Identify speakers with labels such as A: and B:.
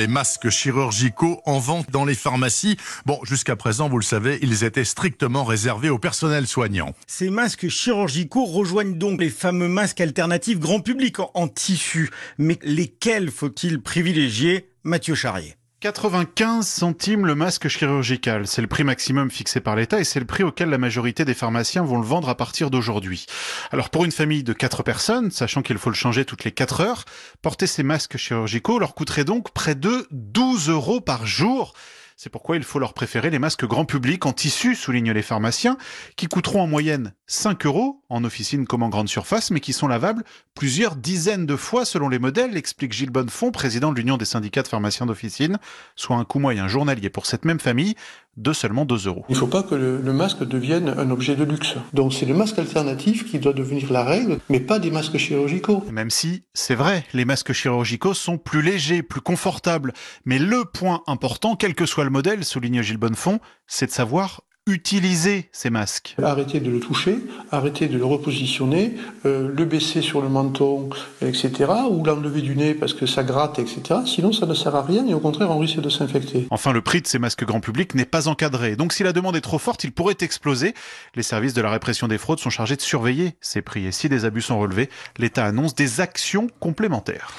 A: Les masques chirurgicaux en vente dans les pharmacies. Bon, jusqu'à présent, vous le savez, ils étaient strictement réservés au personnel soignant.
B: Ces masques chirurgicaux rejoignent donc les fameux masques alternatifs grand public en, tissu. Mais lesquels faut-il privilégier Mathieu Charrier?
C: 95 centimes le masque chirurgical. C'est le prix maximum fixé par l'État et c'est le prix auquel la majorité des pharmaciens vont le vendre à partir d'aujourd'hui. Alors pour une famille de 4 personnes, sachant qu'il faut le changer toutes les 4 heures, porter ces masques chirurgicaux leur coûterait donc près de 12 euros par jour. C'est pourquoi il faut leur préférer les masques grand public en tissu, soulignent les pharmaciens, qui coûteront en moyenne 5 euros en officine comme en grande surface, mais qui sont lavables plusieurs dizaines de fois selon les modèles, explique Gilles Bonnefond, président de l'Union des syndicats de pharmaciens d'officine, soit un coût moyen journalier pour cette même famille de seulement 2 euros.
D: Il ne faut pas que le, le, masque devienne un objet de luxe. Donc c'est le masque alternatif qui doit devenir la règle, mais pas des masques chirurgicaux.
C: Même si, c'est vrai, les masques chirurgicaux sont plus légers, plus confortables. Mais le point important, quel que soit le modèle, souligne Gilles Bonnefond, c'est de savoir utiliser ces masques.
D: Arrêtez de le toucher, arrêtez de le repositionner, euh, le baisser sur le menton, etc. Ou l'enlever du nez parce que ça gratte, etc. Sinon, ça ne sert à rien et au contraire, on risque de s'infecter.
C: Enfin, le prix de ces masques grand public n'est pas encadré. Donc, si la demande est trop forte, il pourrait exploser. Les services de la répression des fraudes sont chargés de surveiller ces prix. Et si des abus sont relevés, l'État annonce des actions complémentaires.